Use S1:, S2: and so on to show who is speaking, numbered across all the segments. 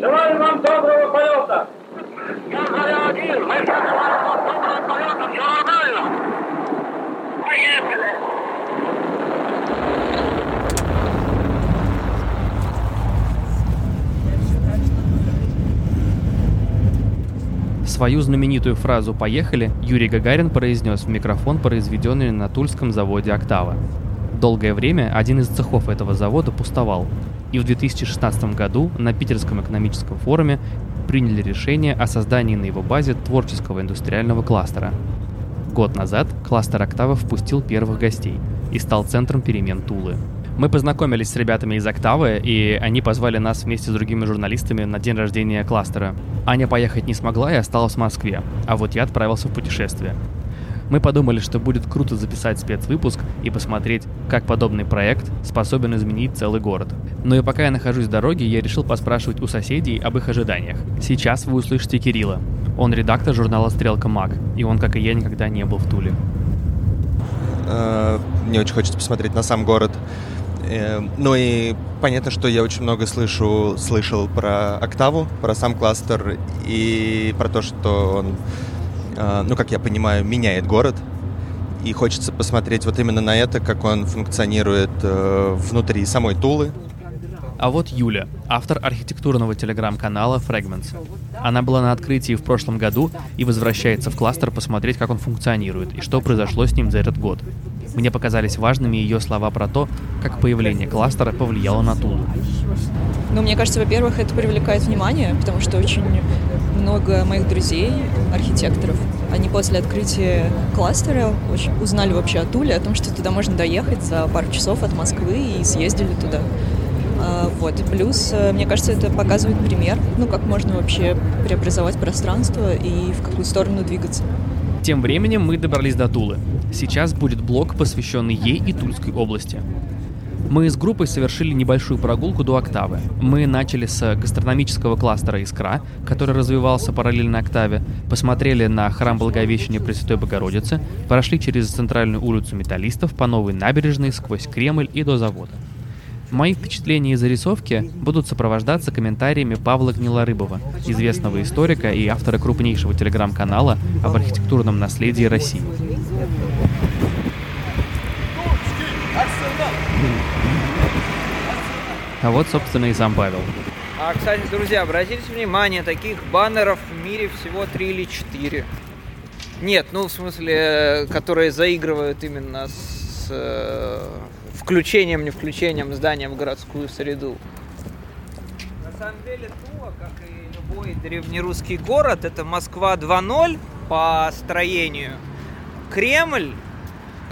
S1: Желаю вам доброго полета! Я Заря один, мы желаем вам доброго полета, все нормально! Поехали!
S2: Свою знаменитую фразу «Поехали» Юрий Гагарин произнес в микрофон, произведенный на Тульском заводе «Октава». Долгое время один из цехов этого завода пустовал, и в 2016 году на Питерском экономическом форуме приняли решение о создании на его базе творческого индустриального кластера. Год назад кластер «Октава» впустил первых гостей и стал центром перемен Тулы – мы познакомились с ребятами из Октавы, и они позвали нас вместе с другими журналистами на день рождения кластера. Аня поехать не смогла и осталась в Москве, а вот я отправился в путешествие. Мы подумали, что будет круто записать спецвыпуск и посмотреть, как подобный проект способен изменить целый город. Но и пока я нахожусь в дороге, я решил поспрашивать у соседей об их ожиданиях. Сейчас вы услышите Кирилла. Он редактор журнала «Стрелка Маг», и он, как и я, никогда не был в Туле.
S3: Э, мне очень хочется посмотреть на сам город. Эм, ну и понятно, что я очень много слышу, слышал про Октаву, про сам кластер и про то, что он, э, ну как я понимаю, меняет город. И хочется посмотреть вот именно на это, как он функционирует э, внутри самой Тулы.
S2: А вот Юля, автор архитектурного телеграм-канала Fragments. Она была на открытии в прошлом году и возвращается в кластер посмотреть, как он функционирует и что произошло с ним за этот год. Мне показались важными ее слова про то, как появление кластера повлияло на Тулу.
S4: Ну, мне кажется, во-первых, это привлекает внимание, потому что очень много моих друзей, архитекторов, они после открытия кластера очень узнали вообще о Туле, о том, что туда можно доехать за пару часов от Москвы и съездили туда. А, вот. Плюс, э, мне кажется, это показывает пример, ну, как можно вообще преобразовать пространство и в какую сторону двигаться.
S2: Тем временем мы добрались до Тулы. Сейчас будет блок, посвященный ей и Тульской области. Мы с группой совершили небольшую прогулку до Октавы. Мы начали с гастрономического кластера «Искра», который развивался параллельно Октаве, посмотрели на храм Благовещения Пресвятой Богородицы, прошли через центральную улицу Металлистов по новой набережной сквозь Кремль и до завода. Мои впечатления и зарисовки будут сопровождаться комментариями Павла Гнилорыбова, известного историка и автора крупнейшего телеграм-канала об архитектурном наследии России. А вот, собственно, и сам Павел.
S5: А, кстати, друзья, обратите внимание, таких баннеров в мире всего три или четыре. Нет, ну, в смысле, которые заигрывают именно с э, включением, не включением здания в городскую среду. На самом деле Тула, как и любой древнерусский город, это Москва 2.0 по строению. Кремль,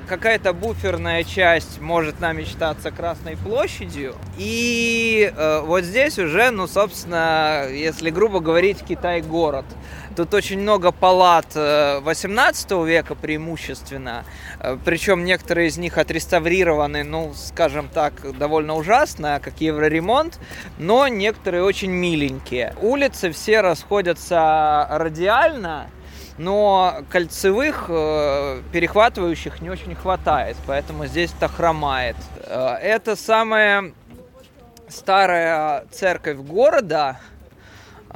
S5: какая-то буферная часть может нам мечтаться Красной площадью. И э, вот здесь уже, ну, собственно, если грубо говорить, Китай-город. Тут очень много палат 18 э, века преимущественно, э, причем некоторые из них отреставрированы, ну, скажем так, довольно ужасно, как евроремонт, но некоторые очень миленькие. Улицы все расходятся радиально, но кольцевых э, перехватывающих не очень хватает, поэтому здесь это хромает. Это самая старая церковь города,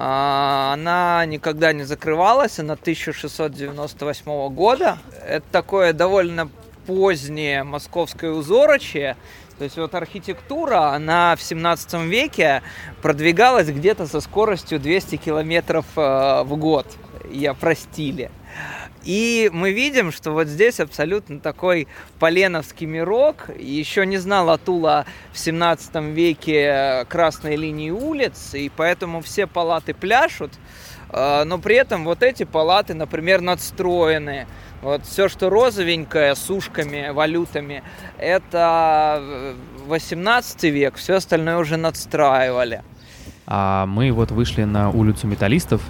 S5: а, она никогда не закрывалась, она 1698 года. Это такое довольно позднее московское узорочье. То есть вот архитектура, она в 17 веке продвигалась где-то со скоростью 200 километров э, в год. Я про стиле. И мы видим, что вот здесь абсолютно такой поленовский мирок. Еще не знал Атула в 17 веке красной линии улиц, и поэтому все палаты пляшут. А, но при этом вот эти палаты, например, надстроены. Вот все, что розовенькое, с ушками, валютами, это 18 век, все остальное уже надстраивали.
S2: А мы вот вышли на улицу металлистов.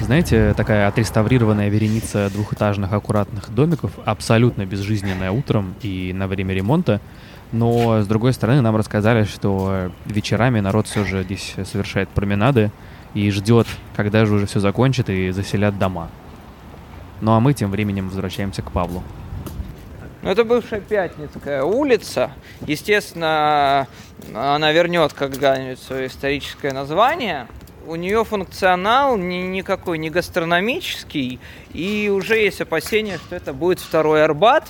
S2: Знаете, такая отреставрированная вереница двухэтажных аккуратных домиков, абсолютно безжизненная утром и на время ремонта. Но, с другой стороны, нам рассказали, что вечерами народ все же здесь совершает променады и ждет, когда же уже все закончит и заселят дома. Ну а мы тем временем возвращаемся к Павлу.
S5: Ну, это бывшая Пятницкая улица. Естественно, она вернет когда-нибудь свое историческое название. у нее функционал ни, никакой не гастрономический, и уже есть опасения, что это будет второй Арбат,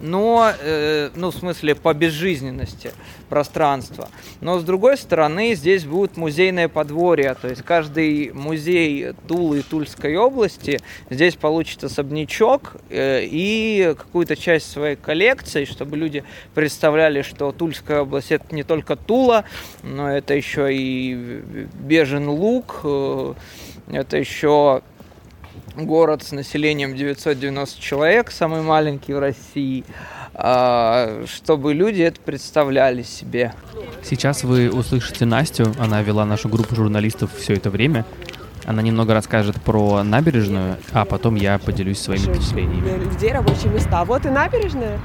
S5: но, э, ну, в смысле, по безжизненности пространства. Но, с другой стороны, здесь будет музейное подворье, то есть каждый музей Тулы и Тульской области здесь получит особнячок э, и какую-то часть своей коллекции, чтобы люди представляли, что Тульская область это не только Тула, но это еще и Бежен Луг, э, это еще город с населением 990 человек, самый маленький в России, а, чтобы люди это представляли себе.
S2: Сейчас вы услышите Настю, она вела нашу группу журналистов все это время. Она немного расскажет про набережную, а потом я поделюсь своими впечатлениями.
S6: Людей рабочие места. Вот и набережная.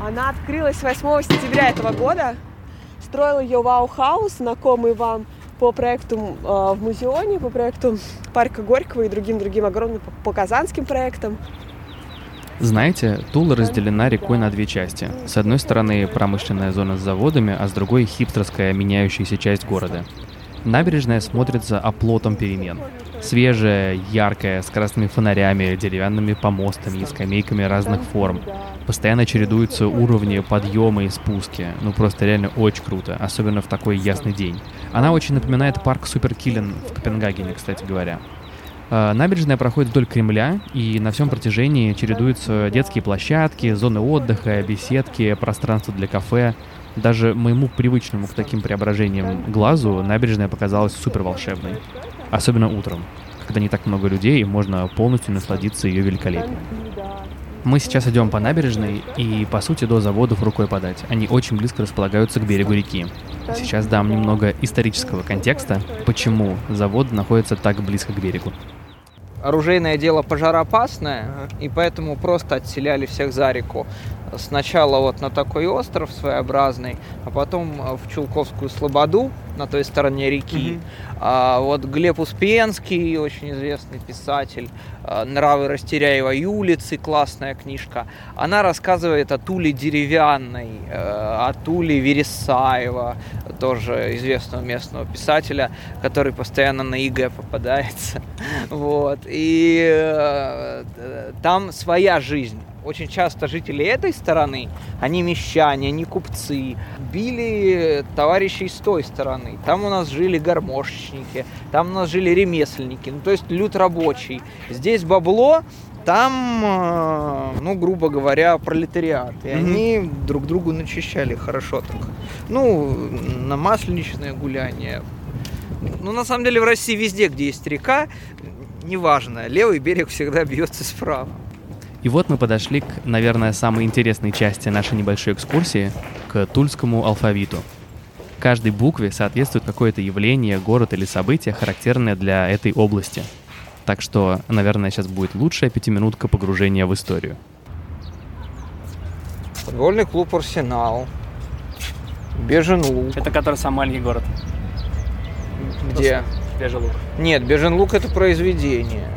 S6: Она открылась 8 сентября этого года. Строил ее Вау-хаус, знакомый вам по проекту э, в Музеоне, по проекту парка Горького и другим другим огромным по казанским проектам.
S2: Знаете, Тула разделена рекой на две части. С одной стороны промышленная зона с заводами, а с другой хипстерская меняющаяся часть города. Набережная смотрится оплотом перемен. Свежая, яркая, с красными фонарями, деревянными помостами и скамейками разных форм. Постоянно чередуются уровни подъема и спуски. Ну просто реально очень круто, особенно в такой ясный день. Она очень напоминает парк Суперкиллен в Копенгагене, кстати говоря. А, набережная проходит вдоль Кремля, и на всем протяжении чередуются детские площадки, зоны отдыха, беседки, пространство для кафе. Даже моему привычному к таким преображениям глазу набережная показалась супер волшебной. Особенно утром, когда не так много людей, и можно полностью насладиться ее великолепием. Мы сейчас идем по набережной, и по сути до заводов рукой подать. Они очень близко располагаются к берегу реки. Сейчас дам немного исторического контекста, почему завод находится так близко к берегу.
S5: Оружейное дело пожароопасное, и поэтому просто отселяли всех за реку сначала вот на такой остров своеобразный, а потом э, в Чулковскую Слободу на той стороне реки. Mm-hmm. А, вот Глеб Успенский, очень известный писатель, а, «Нравы Растеряева улицы», классная книжка. Она рассказывает о Туле деревянной, а, о Туле Вересаева, тоже известного местного писателя, который постоянно на ЕГЭ попадается. Вот. И э, там своя жизнь очень часто жители этой стороны, они мещане, они купцы, били товарищей с той стороны. Там у нас жили гармошечники, там у нас жили ремесленники, ну то есть люд рабочий. Здесь бабло, там, э, ну, грубо говоря, пролетариат. И mm-hmm. они друг другу начищали хорошо так. Ну, на масленичное гуляние. Ну, на самом деле, в России везде, где есть река, неважно, левый берег всегда бьется справа.
S2: И вот мы подошли к, наверное, самой интересной части нашей небольшой экскурсии, к тульскому алфавиту. Каждой букве соответствует какое-то явление, город или событие, характерное для этой области. Так что, наверное, сейчас будет лучшая пятиминутка погружения в историю.
S5: Футбольный клуб «Арсенал». Бежен-Луг.
S2: Это который сам маленький город.
S5: Где?
S2: Бежен-Луг.
S5: Нет, Бежен-Луг это произведение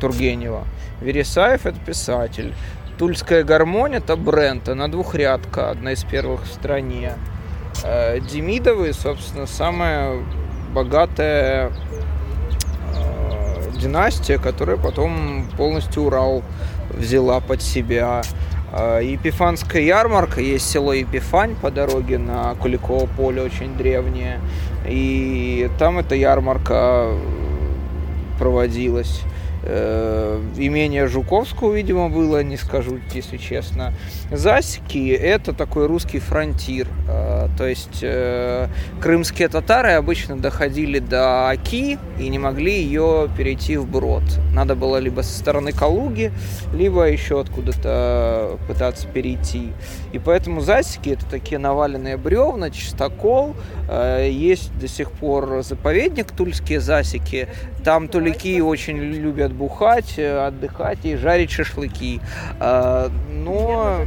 S5: Тургенева. Вересаев – это писатель. Тульская гармонь – это бренд, она двухрядка, одна из первых в стране. Э, Демидовы, собственно, самая богатая э, династия, которая потом полностью Урал взяла под себя. Э, Епифанская ярмарка, есть село Епифань по дороге на Куликово поле, очень древнее. И там эта ярмарка проводилась. Э, имение Жуковского, видимо, было, не скажу, если честно. Засики – это такой русский фронтир. Э, то есть э, крымские татары обычно доходили до Аки и не могли ее перейти в Брод. Надо было либо со стороны Калуги, либо еще откуда-то пытаться перейти. И поэтому засики – это такие наваленные бревна, чистокол. Есть до сих пор заповедник Тульские засики. Там тулики очень любят бухать, э, отдыхать и жарить шашлыки. А, но...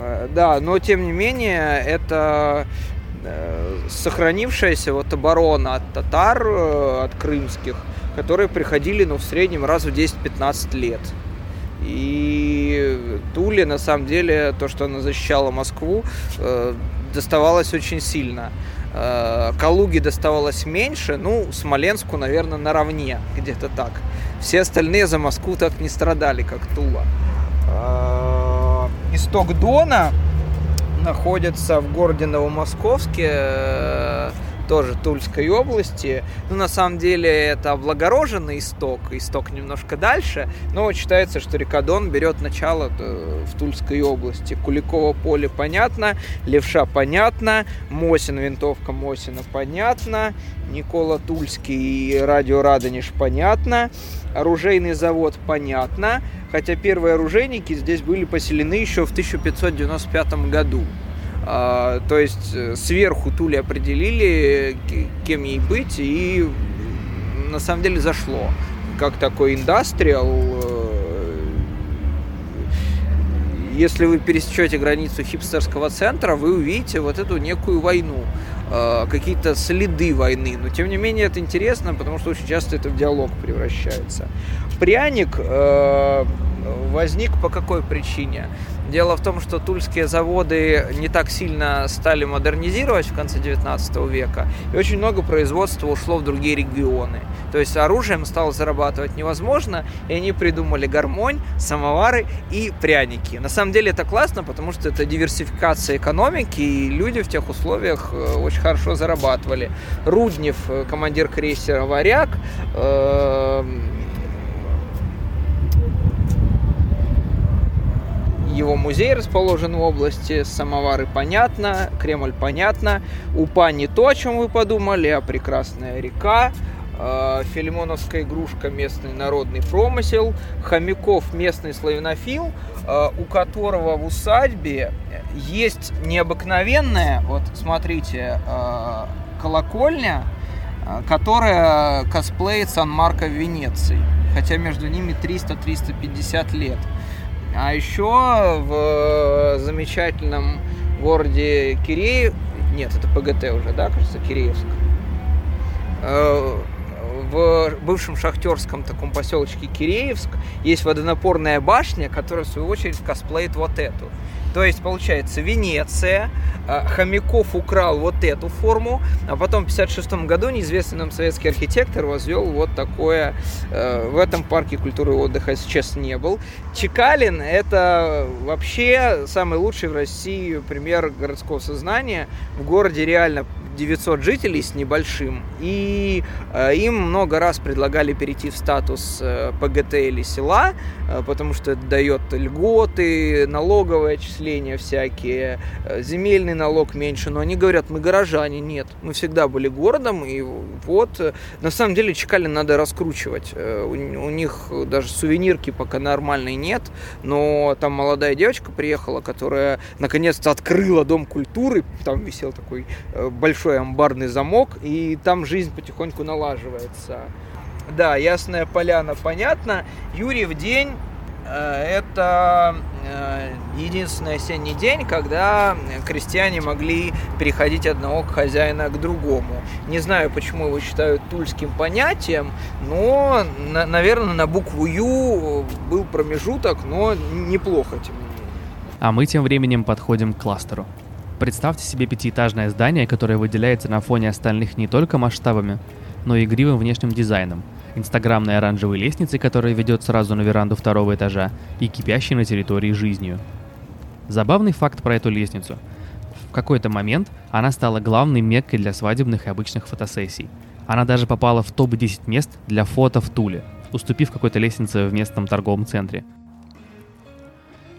S5: Э, да, но тем не менее, это э, сохранившаяся вот оборона от татар, от крымских, которые приходили, ну, в среднем раз в 10-15 лет. И Туле, на самом деле, то, что она защищала Москву, доставалось очень сильно. Э, Калуги доставалось меньше, ну, Смоленску, наверное, наравне, где-то так. Все остальные за Москву так не страдали, как Тула. Исток Дона находится в городе Новомосковске, э, тоже Тульской области. Ну, на самом деле, это облагороженный исток, исток немножко дальше, но считается, что река Дон берет начало э, в Тульской области. Куликово поле понятно, Левша понятно, Мосин, винтовка Мосина понятно, Никола Тульский и радио Радонеж понятно, оружейный завод понятно, хотя первые оружейники здесь были поселены еще в 1595 году. А, то есть э, сверху Тули определили, кем ей быть, и на самом деле зашло. Как такой индастриал. Э, если вы пересечете границу хипстерского центра, вы увидите вот эту некую войну, а, какие-то следы войны. Но тем не менее это интересно, потому что очень часто это в диалог превращается. Пряник э, возник по какой причине? Дело в том, что тульские заводы не так сильно стали модернизировать в конце 19 века, и очень много производства ушло в другие регионы. То есть оружием стало зарабатывать невозможно, и они придумали гармонь, самовары и пряники. На самом деле это классно, потому что это диверсификация экономики, и люди в тех условиях э, очень хорошо зарабатывали. Руднев, э, командир крейсера «Варяг», э его музей расположен в области, самовары понятно, Кремль понятно, Упа не то, о чем вы подумали, а прекрасная река, э, Филимоновская игрушка местный народный промысел, Хомяков местный славянофил, э, у которого в усадьбе есть необыкновенная, вот смотрите, э, колокольня, которая косплеит Сан-Марко в Венеции. Хотя между ними 300-350 лет. А еще в замечательном городе Киреев, нет, это ПГТ уже, да, кажется, Киреевск, э, в бывшем шахтерском таком поселочке Киреевск есть водонапорная башня, которая в свою очередь косплеит вот эту. То есть, получается, Венеция, а, Хомяков украл вот эту форму, а потом в 1956 году неизвестный нам советский архитектор возвел вот такое э, в этом парке культуры и отдыха сейчас не был. Чекалин – это вообще самый лучший в России пример городского сознания. В городе реально 900 жителей с небольшим, и э, им много раз предлагали перейти в статус э, ПГТ или села, э, потому что это дает льготы, налоговые отчисления всякие, земельный налог меньше, но они говорят, мы горожане, нет, мы всегда были городом, и вот, на самом деле Чекалин надо раскручивать, у, них даже сувенирки пока нормальной нет, но там молодая девочка приехала, которая наконец-то открыла Дом культуры, там висел такой большой большой амбарный замок, и там жизнь потихоньку налаживается. Да, Ясная Поляна, понятно. Юрьев день э, это э, единственный осенний день, когда крестьяне могли переходить одного хозяина к другому. Не знаю, почему его считают тульским понятием, но, наверное, на букву Ю был промежуток, но неплохо, тем не менее.
S2: А мы тем временем подходим к кластеру. Представьте себе пятиэтажное здание, которое выделяется на фоне остальных не только масштабами, но и игривым внешним дизайном, инстаграмной оранжевой лестницей, которая ведет сразу на веранду второго этажа, и кипящей на территории жизнью. Забавный факт про эту лестницу. В какой-то момент она стала главной меккой для свадебных и обычных фотосессий. Она даже попала в топ-10 мест для фото в Туле, уступив какой-то лестнице в местном торговом центре.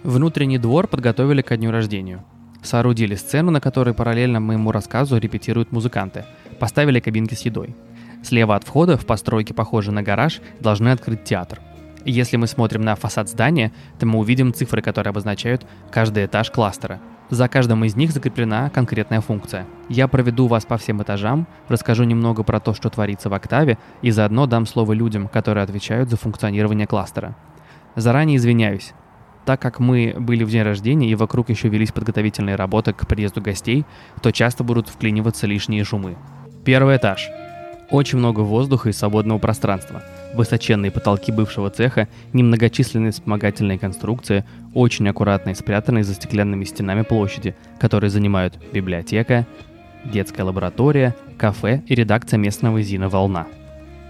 S2: Внутренний двор подготовили ко дню рождения. Соорудили сцену, на которой параллельно моему рассказу репетируют музыканты. Поставили кабинки с едой. Слева от входа, в постройке, похожей на гараж, должны открыть театр. Если мы смотрим на фасад здания, то мы увидим цифры, которые обозначают каждый этаж кластера. За каждым из них закреплена конкретная функция. Я проведу вас по всем этажам, расскажу немного про то, что творится в Октаве, и заодно дам слово людям, которые отвечают за функционирование кластера. Заранее извиняюсь, так как мы были в день рождения и вокруг еще велись подготовительные работы к приезду гостей, то часто будут вклиниваться лишние шумы. Первый этаж. Очень много воздуха и свободного пространства. Высоченные потолки бывшего цеха, немногочисленные вспомогательные конструкции, очень аккуратные спрятанные за стеклянными стенами площади, которые занимают библиотека, детская лаборатория, кафе и редакция местного зина «Волна».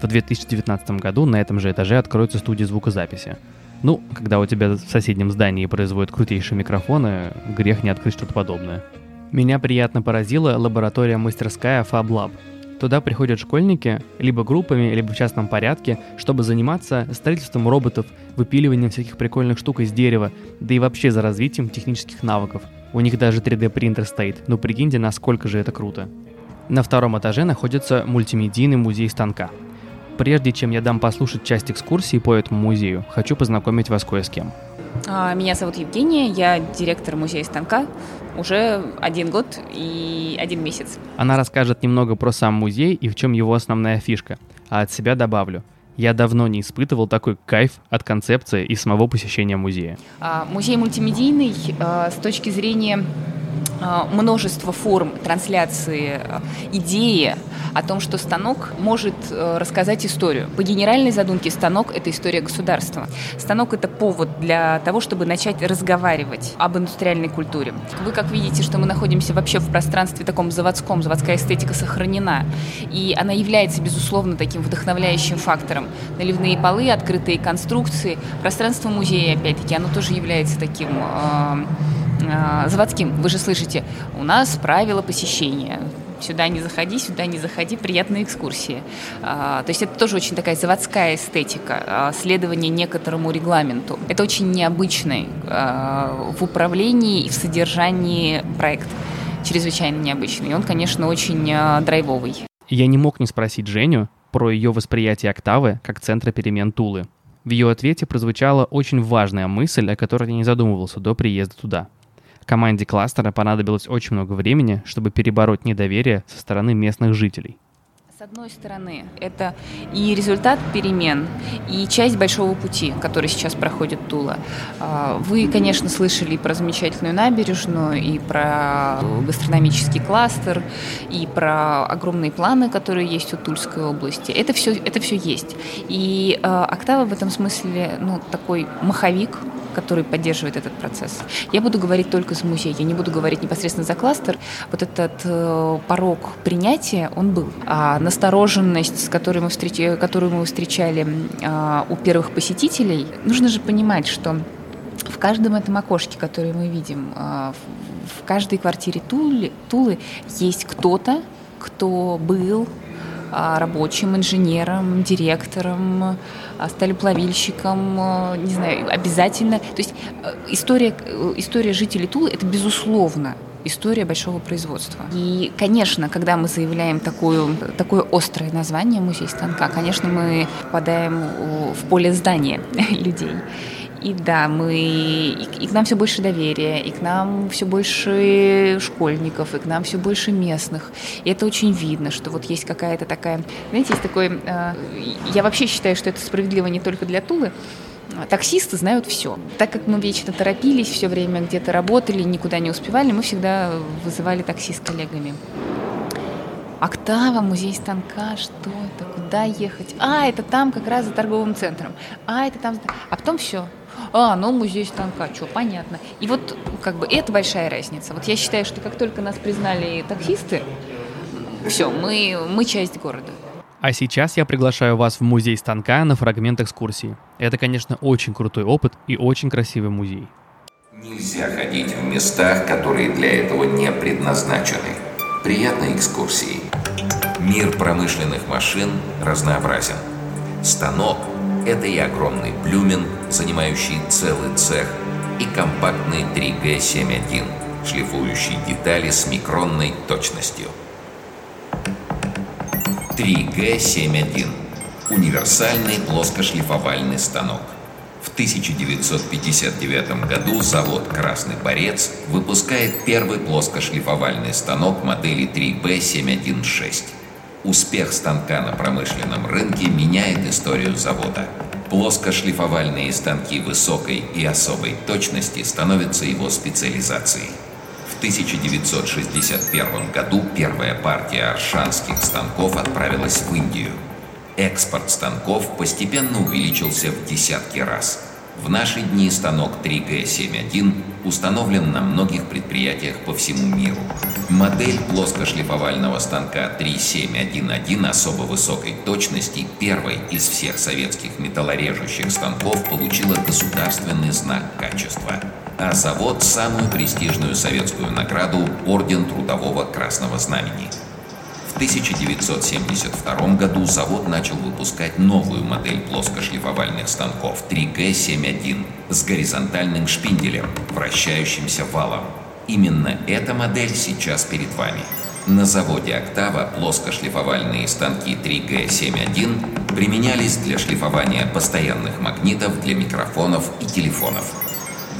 S2: В 2019 году на этом же этаже откроется студия звукозаписи. Ну, когда у тебя в соседнем здании производят крутейшие микрофоны, грех не открыть что-то подобное. Меня приятно поразила лаборатория-мастерская Fab Lab. Туда приходят школьники, либо группами, либо в частном порядке, чтобы заниматься строительством роботов, выпиливанием всяких прикольных штук из дерева, да и вообще за развитием технических навыков. У них даже 3D принтер стоит, ну прикиньте, насколько же это круто. На втором этаже находится мультимедийный музей станка – Прежде чем я дам послушать часть экскурсии по этому музею, хочу познакомить вас кое с кем.
S7: А, меня зовут Евгения, я директор музея станка уже один год и один месяц.
S2: Она расскажет немного про сам музей и в чем его основная фишка. А от себя добавлю. Я давно не испытывал такой кайф от концепции и самого посещения музея.
S7: А, музей мультимедийный а, с точки зрения множество форм трансляции а, идеи о том, что станок может э, рассказать историю. По генеральной задумке станок – это история государства. Станок – это повод для того, чтобы начать разговаривать об индустриальной культуре. Вы как видите, что мы находимся вообще в пространстве таком заводском, заводская эстетика сохранена, и она является, безусловно, таким вдохновляющим фактором. Наливные полы, открытые конструкции, пространство музея, опять-таки, оно тоже является таким э, э, заводским. Вы же слышите, у нас правила посещения. Сюда не заходи, сюда не заходи, приятные экскурсии. А, то есть это тоже очень такая заводская эстетика, а, следование некоторому регламенту. Это очень необычный а, в управлении и в содержании проект. Чрезвычайно необычный. И он, конечно, очень драйвовый.
S2: Я не мог не спросить Женю про ее восприятие октавы как центра перемен Тулы. В ее ответе прозвучала очень важная мысль, о которой я не задумывался до приезда туда – Команде кластера понадобилось очень много времени, чтобы перебороть недоверие со стороны местных жителей.
S7: С одной стороны, это и результат перемен, и часть большого пути, который сейчас проходит Тула. А, вы, конечно, слышали про замечательную набережную, и про гастрономический кластер, и про огромные планы, которые есть у Тульской области. Это все, это все есть. И э, Октава в этом смысле ну, такой маховик, который поддерживает этот процесс. Я буду говорить только за музей, я не буду говорить непосредственно за кластер. Вот этот э, порог принятия, он был. А настороженность, с которой мы, встреч... которую мы встречали э, у первых посетителей, нужно же понимать, что в каждом этом окошке, которое мы видим, э, в каждой квартире Тулы, Тулы есть кто-то, кто был а, рабочим, инженером, директором, а, сталеплавильщиком, а, не знаю, обязательно. То есть история, история жителей Тулы – это безусловно история большого производства. И, конечно, когда мы заявляем такую, такое острое название «Музей станка», конечно, мы попадаем в поле здания людей. И да, мы и, и к нам все больше доверия, и к нам все больше школьников, и к нам все больше местных. И это очень видно, что вот есть какая-то такая, знаете, есть такой. Э, я вообще считаю, что это справедливо не только для Тулы. Таксисты знают все. Так как мы вечно торопились, все время где-то работали, никуда не успевали, мы всегда вызывали такси с коллегами. Октава, музей станка, что это, куда ехать? А, это там как раз за торговым центром. А, это там... А потом все, а, ну музей станка, что, понятно. И вот как бы это большая разница. Вот я считаю, что как только нас признали таксисты, все, мы, мы часть города.
S2: А сейчас я приглашаю вас в музей станка на фрагмент экскурсии. Это, конечно, очень крутой опыт и очень красивый музей.
S8: Нельзя ходить в местах, которые для этого не предназначены. Приятной экскурсии. Мир промышленных машин разнообразен. Станок это и огромный Блюмен, занимающий целый цех, и компактный 3G71, шлифующий детали с микронной точностью. 3G71 – универсальный плоскошлифовальный станок. В 1959 году завод «Красный борец» выпускает первый плоскошлифовальный станок модели 3B716. Успех станка на промышленном рынке меняет историю завода. Плоскошлифовальные станки высокой и особой точности становятся его специализацией. В 1961 году первая партия аршанских станков отправилась в Индию. Экспорт станков постепенно увеличился в десятки раз. В наши дни станок 3G71 установлен на многих предприятиях по всему миру. Модель плоскошлифовального станка 3711 особо высокой точности, первой из всех советских металлорежущих станков, получила государственный знак качества. А завод – самую престижную советскую награду – Орден Трудового Красного Знамени – в 1972 году завод начал выпускать новую модель плоскошлифовальных станков 3G71 с горизонтальным шпинделем, вращающимся валом. Именно эта модель сейчас перед вами. На заводе «Октава» плоскошлифовальные станки 3G71 применялись для шлифования постоянных магнитов для микрофонов и телефонов.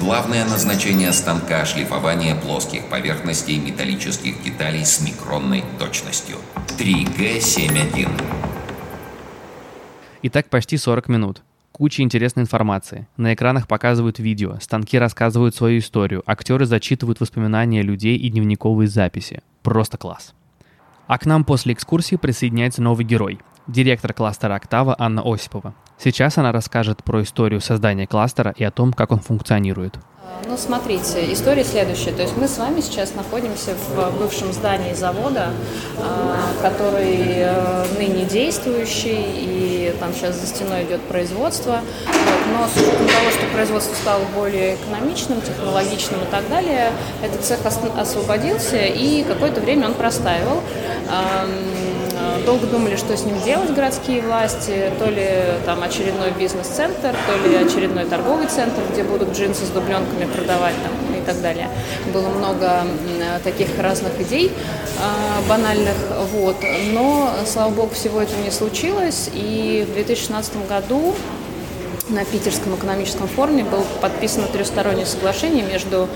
S8: Главное назначение станка – шлифование плоских поверхностей металлических деталей с микронной точностью. 3G71.
S2: Итак, почти 40 минут. Куча интересной информации. На экранах показывают видео, станки рассказывают свою историю, актеры зачитывают воспоминания людей и дневниковые записи. Просто класс. А к нам после экскурсии присоединяется новый герой – директор кластера «Октава» Анна Осипова. Сейчас она расскажет про историю создания кластера и о том, как он функционирует.
S9: Ну, смотрите, история следующая. То есть мы с вами сейчас находимся в бывшем здании завода, а, который э, ныне действующий, и там сейчас за стеной идет производство. Но с учетом того, что производство стало более экономичным, технологичным и так далее, этот цех освободился, и какое-то время он простаивал. Долго думали, что с ним делать городские власти, то ли там очередной бизнес-центр, то ли очередной торговый центр, где будут джинсы с дубленками продавать там, и так далее. Было много таких разных идей э, банальных, вот. Но, слава богу, всего этого не случилось, и в 2016 году на Питерском экономическом форуме было подписано трехстороннее соглашение между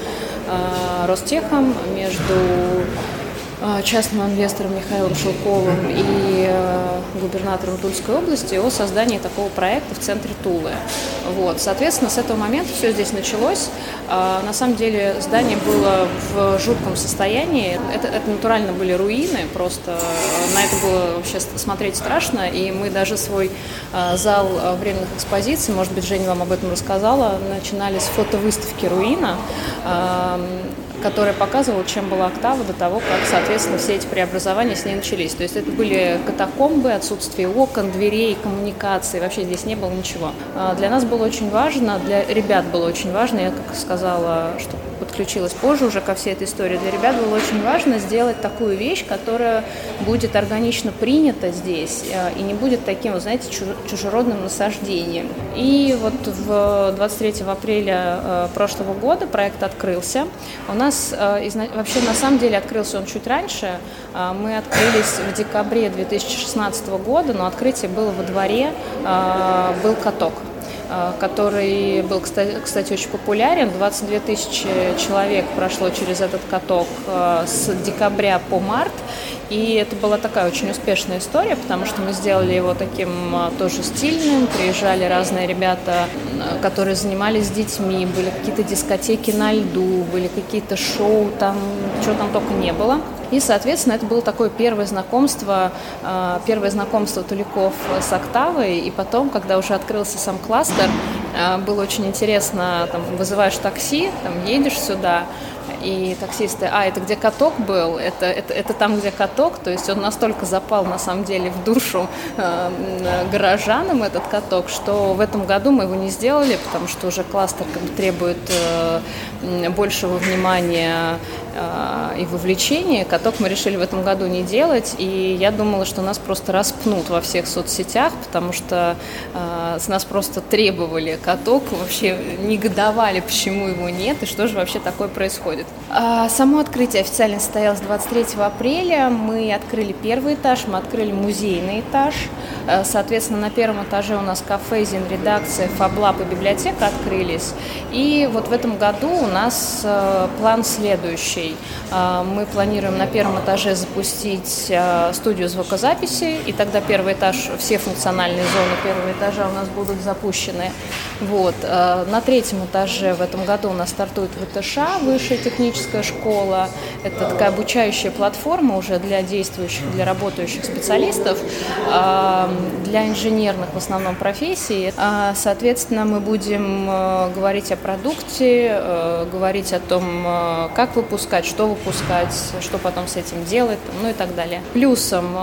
S9: э, Ростехом, между частным инвестором Михаилом Шелковым и э, губернатором Тульской области о создании такого проекта в центре Тулы. Вот. Соответственно, с этого момента все здесь началось. А, на самом деле здание было в жутком состоянии. Это, это натурально были руины, просто э, на это было вообще смотреть страшно. И мы даже свой зал временных экспозиций, может быть, Женя вам об этом рассказала, начинали с фотовыставки руина которая показывала, чем была октава до того, как, соответственно, все эти преобразования с ней начались. То есть это были катакомбы, отсутствие окон, дверей, коммуникаций, вообще здесь не было ничего. А для нас было очень важно, для ребят было очень важно, я как сказала, что подключилась позже уже ко всей этой истории, для ребят было очень важно сделать такую вещь, которая будет органично принята здесь э, и не будет таким, вы знаете, чужеродным насаждением. И вот в 23 апреля э, прошлого года проект открылся. У нас э, вообще на самом деле открылся он чуть раньше. Мы открылись в декабре 2016 года, но открытие было во дворе, был каток который был, кстати, очень популярен. 22 тысячи человек прошло через этот каток с декабря по март. И это была такая очень успешная история, потому что мы сделали его таким а, тоже стильным. Приезжали разные ребята, которые занимались с детьми, были какие-то дискотеки на льду, были какие-то шоу, там чего там только не было. И, соответственно, это было такое первое знакомство, а, первое знакомство Туликов с Октавой. И потом, когда уже открылся сам кластер, а, было очень интересно, там, вызываешь такси, там, едешь сюда, и таксисты, а, это где каток был, это, это, это там, где каток, то есть он настолько запал, на самом деле, в душу э, горожанам, этот каток, что в этом году мы его не сделали, потому что уже кластер как бы требует э, большего внимания и вовлечения. Каток мы решили в этом году не делать, и я думала, что нас просто распнут во всех соцсетях, потому что э, с нас просто требовали каток, вообще негодовали, почему его нет, и что же вообще такое происходит. А, само открытие официально состоялось 23 апреля. Мы открыли первый этаж, мы открыли музейный этаж. Э, соответственно, на первом этаже у нас кафе, зин-редакция, фаблап и библиотека открылись. И вот в этом году у нас э, план следующий. Э, мы планируем на первом этаже запустить студию звукозаписи, и тогда первый этаж, все функциональные зоны первого этажа у нас будут запущены. Вот. На третьем этаже в этом году у нас стартует ВТШ, высшая техническая школа, это такая обучающая платформа уже для действующих, для работающих специалистов, а, для инженерных в основном профессий. А, соответственно, мы будем говорить о продукте, говорить о том, как выпускать, что выпускать, что потом с этим делать, ну и так далее. Плюсом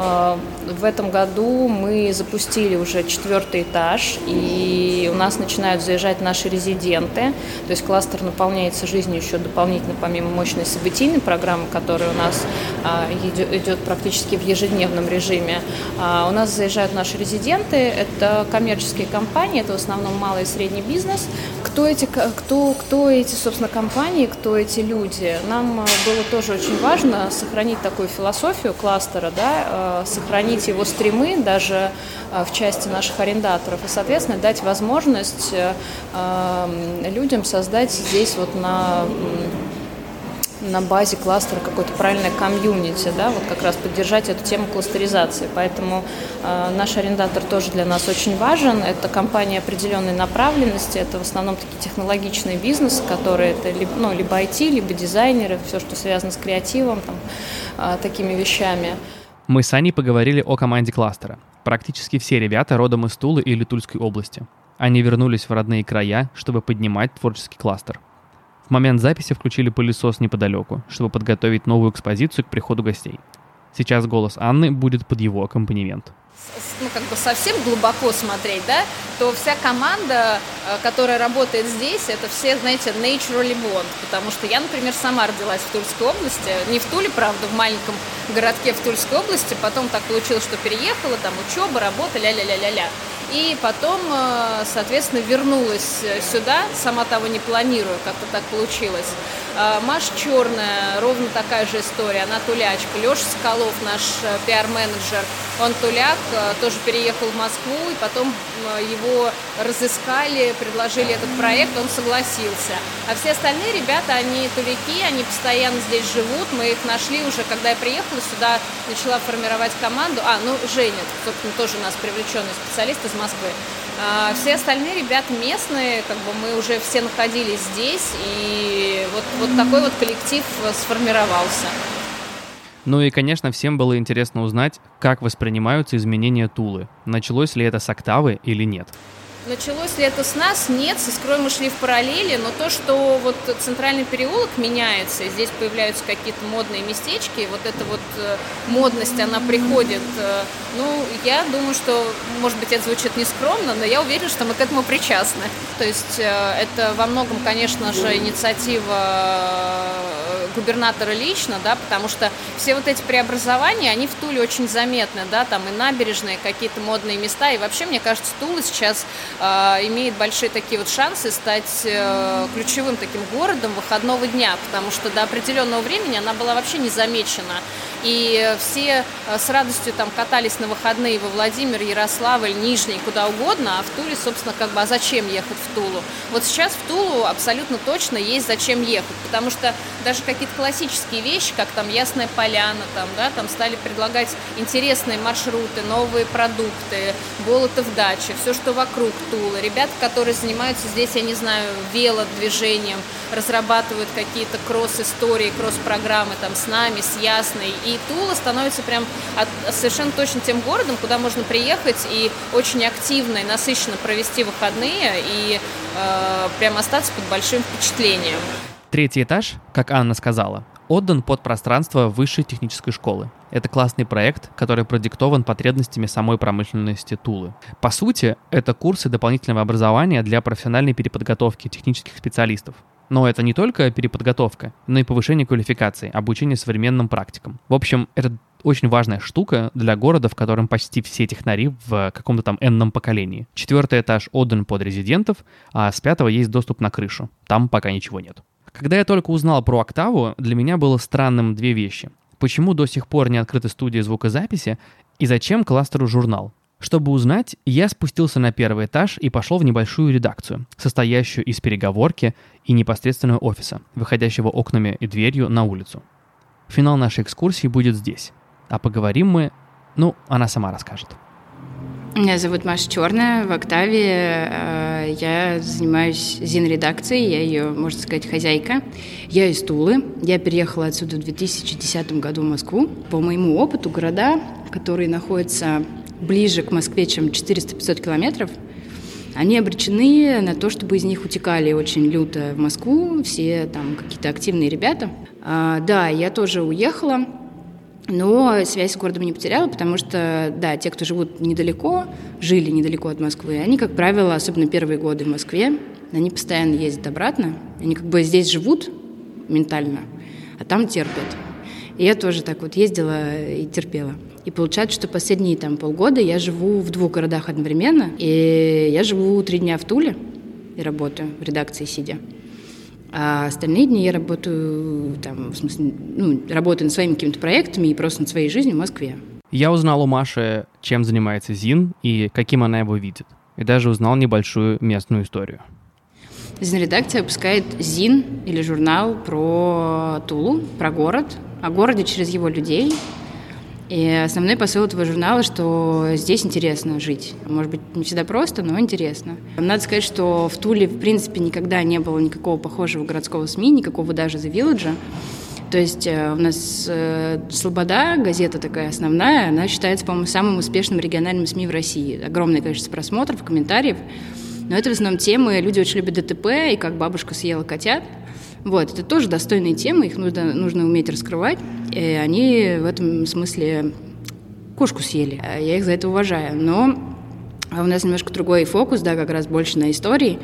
S9: в этом году мы запустили уже четвертый этаж, и у нас начинают заезжать наши резиденты, то есть кластер наполняется жизнью еще дополнительно, помимо мощной событийной программы, которая у нас а, идет практически в ежедневном режиме. А, у нас заезжают наши резиденты, это коммерческие компании, это в основном малый и средний бизнес. Кто эти, кто, кто эти, собственно, компании, кто эти люди? Нам было тоже очень важно сохранить такую философию кластера, да, сохранить его стримы даже в части наших арендаторов и, соответственно, дать возможность людям создать здесь вот на на базе кластера какое-то правильное комьюнити, да, вот как раз поддержать эту тему кластеризации. Поэтому э, наш арендатор тоже для нас очень важен. Это компания определенной направленности, это в основном такие технологичные бизнесы, которые это либо, ну, либо IT, либо дизайнеры, все, что связано с креативом, там, э, такими вещами.
S2: Мы с Аней поговорили о команде кластера. Практически все ребята родом из Тулы или Тульской области. Они вернулись в родные края, чтобы поднимать творческий кластер. В момент записи включили пылесос неподалеку, чтобы подготовить новую экспозицию к приходу гостей. Сейчас голос Анны будет под его аккомпанемент.
S9: Ну, как бы совсем глубоко смотреть, да, то вся команда, э, которая работает здесь, это все, знаете, naturally born, потому что я, например, сама родилась в Тульской области, не в Туле, правда, в маленьком городке в Тульской области, потом так получилось, что переехала, там учеба, работа, ля-ля-ля-ля-ля. И потом, э, соответственно, вернулась сюда, сама того не планируя, как-то так получилось. Э, Маша Черная, ровно такая же история, она тулячка. Леша Соколов, наш э, пиар-менеджер, он туляк, тоже переехал в Москву, и потом его разыскали, предложили этот проект, он согласился. А все остальные ребята, они туляки, они постоянно здесь живут, мы их нашли уже, когда я приехала сюда, начала формировать команду. А, ну, Женя, собственно, тоже у нас привлеченный специалист из Москвы. А все остальные ребята местные, как бы мы уже все находились здесь, и вот, вот такой вот коллектив сформировался.
S2: Ну и, конечно, всем было интересно узнать, как воспринимаются изменения Тулы. Началось ли это с октавы или нет.
S9: Началось ли это с нас? Нет, с Искрой мы шли в параллели, но то, что вот центральный переулок меняется, и здесь появляются какие-то модные местечки, вот эта вот э, модность, она приходит, э, ну, я думаю, что, может быть, это звучит нескромно, но я уверена, что мы к этому причастны. То есть э, это во многом, конечно же, инициатива губернатора лично, да, потому что все вот эти преобразования, они в Туле очень заметны, да, там и набережные, какие-то модные места, и вообще, мне кажется, Тула сейчас имеет большие такие вот шансы стать э, ключевым таким городом выходного дня, потому что до определенного времени она была вообще не замечена. И все э, с радостью там катались на выходные во Владимир, Ярославль, Нижний, куда угодно, а в Туле, собственно, как бы, а зачем ехать в Тулу? Вот сейчас в Тулу абсолютно точно есть зачем ехать, потому что даже какие-то классические вещи, как там Ясная Поляна, там, да, там стали предлагать интересные маршруты, новые продукты, Болотов дача, все, что вокруг Тулы. Ребята, которые занимаются здесь, я не знаю, велодвижением, разрабатывают какие-то кросс-истории, кросс-программы там с нами, с Ясной, и Тула становится прям от, совершенно точно тем городом, куда можно приехать и очень активно и насыщенно провести выходные и э, прям остаться под большим впечатлением.
S2: Третий этаж, как Анна сказала, отдан под пространство высшей технической школы. Это классный проект, который продиктован потребностями самой промышленности Тулы. По сути, это курсы дополнительного образования для профессиональной переподготовки технических специалистов. Но это не только переподготовка, но и повышение квалификации, обучение современным практикам. В общем, это очень важная штука для города, в котором почти все технари в каком-то там энном поколении. Четвертый этаж отдан под резидентов, а с пятого есть доступ на крышу. Там пока ничего нет. Когда я только узнал про Октаву, для меня было странным две вещи. Почему до сих пор не открыта студия звукозаписи и зачем кластеру журнал? Чтобы узнать, я спустился на первый этаж и пошел в небольшую редакцию, состоящую из переговорки и непосредственного офиса, выходящего окнами и дверью на улицу. Финал нашей экскурсии будет здесь. А поговорим мы... Ну, она сама расскажет.
S10: Меня зовут Маша Черная. В «Октаве» э, я занимаюсь зин-редакцией. Я ее, можно сказать, хозяйка. Я из Тулы. Я переехала отсюда в 2010 году в Москву. По моему опыту, города, которые находятся ближе к Москве, чем 400-500 километров, они обречены на то, чтобы из них утекали очень люто в Москву все там какие-то активные ребята. А, да, я тоже уехала. Но связь с городом не потеряла, потому что, да, те, кто живут недалеко, жили недалеко от Москвы, они, как правило, особенно первые годы в Москве, они постоянно ездят обратно, они как бы здесь живут ментально, а там терпят. И я тоже так вот ездила и терпела. И получается, что последние там полгода я живу в двух городах одновременно, и я живу три дня в Туле и работаю в редакции сидя. А остальные дни я работаю, там, в смысле, ну, работаю над своими какими-то проектами и просто над своей жизнью в Москве.
S2: Я узнал у Маши, чем занимается ЗИН и каким она его видит. И даже узнал небольшую местную историю.
S10: ЗИН-редакция выпускает ЗИН или журнал про Тулу, про город, о городе через его людей, и основной посыл этого журнала, что здесь интересно жить. Может быть, не всегда просто, но интересно. Надо сказать, что в Туле, в принципе, никогда не было никакого похожего городского СМИ, никакого даже The Village. То есть э, у нас э, «Слобода», газета такая основная, она считается, по-моему, самым успешным региональным СМИ в России. Огромное количество просмотров, комментариев. Но это в основном темы, люди очень любят ДТП и как бабушка съела котят. Вот, это тоже достойные темы, их нужно, нужно уметь раскрывать. И они в этом смысле кошку съели. Я их за это уважаю. Но у нас немножко другой фокус, да, как раз больше на истории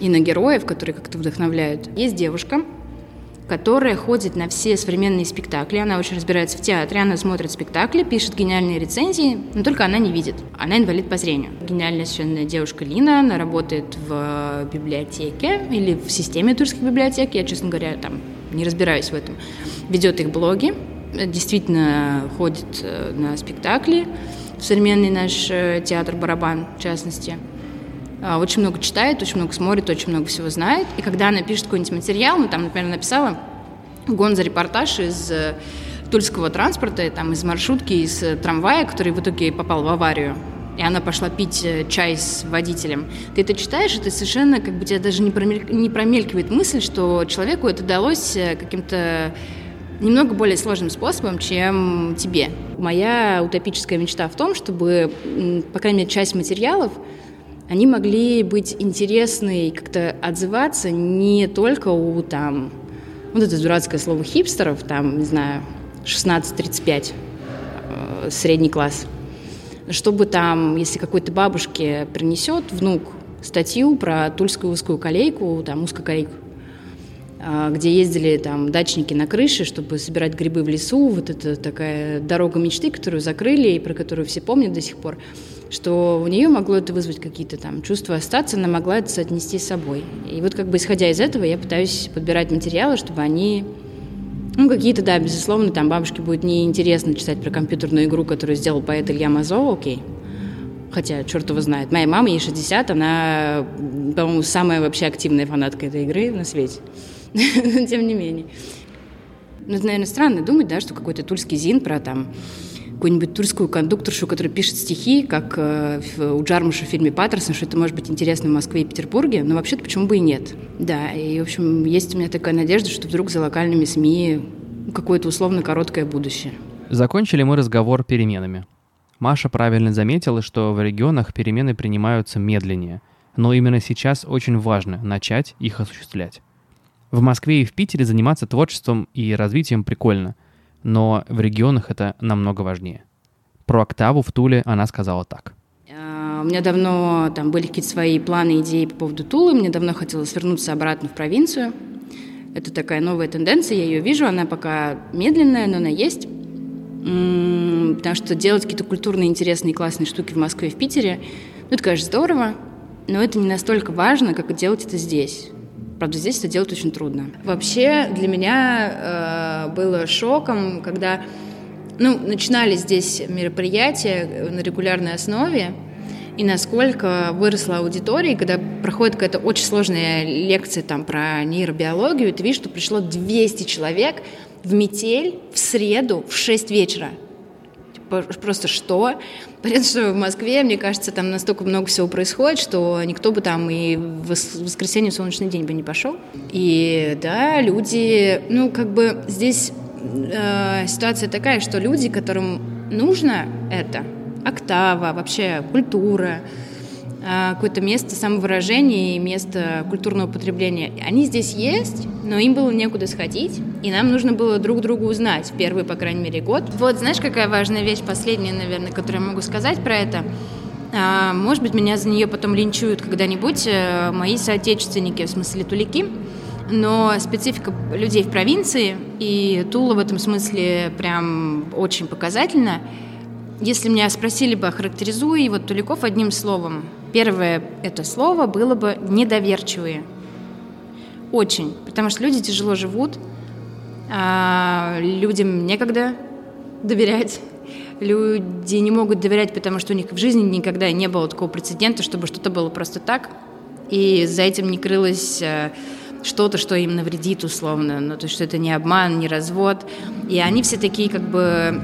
S10: и на героев, которые как-то вдохновляют. Есть девушка, которая ходит на все современные спектакли. Она очень разбирается в театре, она смотрит спектакли, пишет гениальные рецензии, но только она не видит. Она инвалид по зрению. Гениальная совершенно девушка Лина, она работает в библиотеке или в системе тульских библиотек. Я, честно говоря, там не разбираюсь в этом. Ведет их блоги, действительно ходит э, на спектакли в современный наш э, театр «Барабан», в частности. А, очень много читает, очень много смотрит, очень много всего знает. И когда она пишет какой-нибудь материал, ну, там, например, написала гон за репортаж из э, тульского транспорта, там, из маршрутки, из э, трамвая, который в итоге попал в аварию, и она пошла пить э, чай с водителем. Ты это читаешь, и ты совершенно, как бы, тебя даже не, промель... не промелькивает мысль, что человеку это далось каким-то немного более сложным способом, чем тебе. Моя утопическая мечта в том, чтобы, по крайней мере, часть материалов они могли быть интересны и как-то отзываться не только у там, вот это дурацкое слово хипстеров, там, не знаю, 16-35, э, средний класс, чтобы там, если какой-то бабушке принесет внук статью про тульскую узкую колейку, там, узкоколейку, где ездили там дачники на крыше, чтобы собирать грибы в лесу, вот это такая дорога мечты, которую закрыли и про которую все помнят до сих пор что у нее могло это вызвать какие-то там чувства остаться, она могла это соотнести с собой. И вот как бы исходя из этого я пытаюсь подбирать материалы, чтобы они ну, какие-то, да, безусловно, там бабушке будет неинтересно читать про компьютерную игру, которую сделал поэт Илья Мазо, окей. Хотя, черт его знает. Моя мама, ей 60, она, по-моему, самая вообще активная фанатка этой игры на свете. Но тем не менее. Ну, это, наверное, странно думать, да, что какой-то тульский зин про там какую-нибудь турскую кондукторшу, которая пишет стихи, как э, у Джармуша в фильме «Паттерсон», что это может быть интересно в Москве и Петербурге, но вообще-то почему бы и нет. Да, и, в общем, есть у меня такая надежда, что вдруг за локальными СМИ какое-то условно короткое будущее.
S2: Закончили мы разговор переменами. Маша правильно заметила, что в регионах перемены принимаются медленнее, но именно сейчас очень важно начать их осуществлять. В Москве и в Питере заниматься творчеством и развитием прикольно – но в регионах это намного важнее. Про октаву в Туле она сказала так.
S10: А, у меня давно там были какие-то свои планы, идеи по поводу Тулы. Мне давно хотелось вернуться обратно в провинцию. Это такая новая тенденция, я ее вижу. Она пока медленная, но она есть. Потому что делать какие-то культурные, интересные, классные штуки в Москве и в Питере, ну, это, конечно, здорово, но это не настолько важно, как делать это здесь. Правда, здесь это делать очень трудно. Вообще для меня э, было шоком, когда ну, начинали здесь мероприятия на регулярной основе, и насколько выросла аудитория, когда проходит какая-то очень сложная лекция там про нейробиологию, ты видишь, что пришло 200 человек в метель в среду в 6 вечера. Просто что? Понятно, что в Москве, мне кажется, там настолько много всего происходит, что никто бы там и в воскресенье в солнечный день бы не пошел. И да, люди, ну как бы здесь э, ситуация такая, что люди, которым нужно это, октава, вообще культура, какое-то место самовыражения и место культурного потребления. Они здесь есть, но им было некуда сходить, и нам нужно было друг друга узнать, первый, по крайней мере, год. Вот, знаешь, какая важная вещь, последняя, наверное, которую я могу сказать про это? А, может быть, меня за нее потом линчуют когда-нибудь э, мои соотечественники, в смысле тулики, но специфика людей в провинции, и Тула в этом смысле прям очень показательна. Если меня спросили бы, охарактеризуй вот Туликов одним словом, Первое это слово было бы недоверчивые. Очень. Потому что люди тяжело живут, а людям некогда доверять. Люди не могут доверять, потому что у них в жизни никогда не было такого прецедента, чтобы что-то было просто так. И за этим не крылось э, что-то, что им навредит условно. Ну, то есть, что это не обман, не развод. И они все такие как бы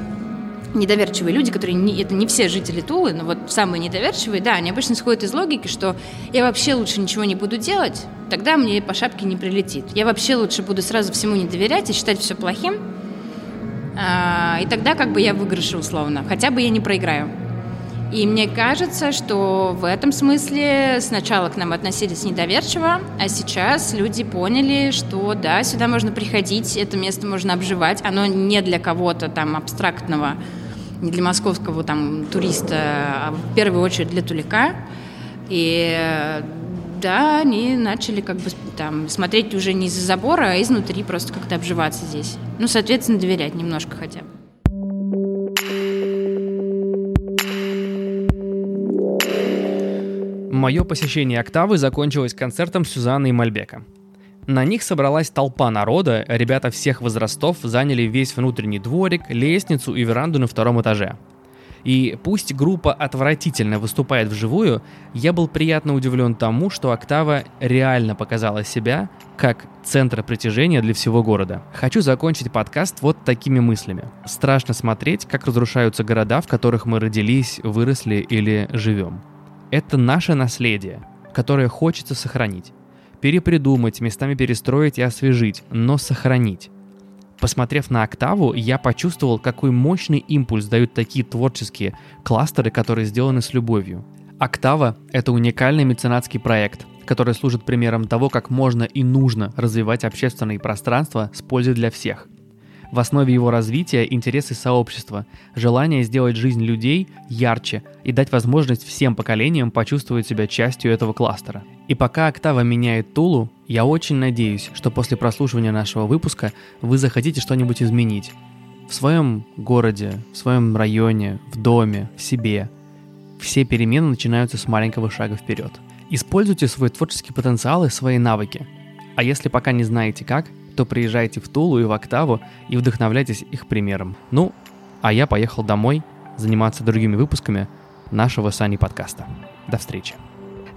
S10: недоверчивые люди, которые не, это не все жители Тулы, но вот самые недоверчивые, да, они обычно исходят из логики, что я вообще лучше ничего не буду делать, тогда мне по шапке не прилетит. Я вообще лучше буду сразу всему не доверять и считать все плохим, а, и тогда как бы я выигрышу условно, хотя бы я не проиграю. И мне кажется, что в этом смысле сначала к нам относились недоверчиво, а сейчас люди поняли, что да, сюда можно приходить, это место можно обживать, оно не для кого-то там абстрактного, не для московского там туриста, а в первую очередь для тулика. И да, они начали как бы там смотреть уже не из-за забора, а изнутри просто как-то обживаться здесь. Ну, соответственно, доверять немножко хотя бы.
S2: Мое посещение «Октавы» закончилось концертом Сюзанны и Мальбека. На них собралась толпа народа, ребята всех возрастов заняли весь внутренний дворик, лестницу и веранду на втором этаже. И пусть группа отвратительно выступает вживую, я был приятно удивлен тому, что «Октава» реально показала себя как центр притяжения для всего города. Хочу закончить подкаст вот такими мыслями. Страшно смотреть, как разрушаются города, в которых мы родились, выросли или живем. Это наше наследие, которое хочется сохранить перепридумать, местами перестроить и освежить, но сохранить. Посмотрев на октаву, я почувствовал, какой мощный импульс дают такие творческие кластеры, которые сделаны с любовью. Октава — это уникальный меценатский проект, который служит примером того, как можно и нужно развивать общественные пространства с пользой для всех — в основе его развития интересы сообщества, желание сделать жизнь людей ярче и дать возможность всем поколениям почувствовать себя частью этого кластера. И пока Октава меняет Тулу, я очень надеюсь, что после прослушивания нашего выпуска вы захотите что-нибудь изменить. В своем городе, в своем районе, в доме, в себе. Все перемены начинаются с маленького шага вперед. Используйте свой творческий потенциал и свои навыки. А если пока не знаете как – то приезжайте в Тулу и в Октаву и вдохновляйтесь их примером. Ну, а я поехал домой заниматься другими выпусками нашего Сани подкаста. До встречи.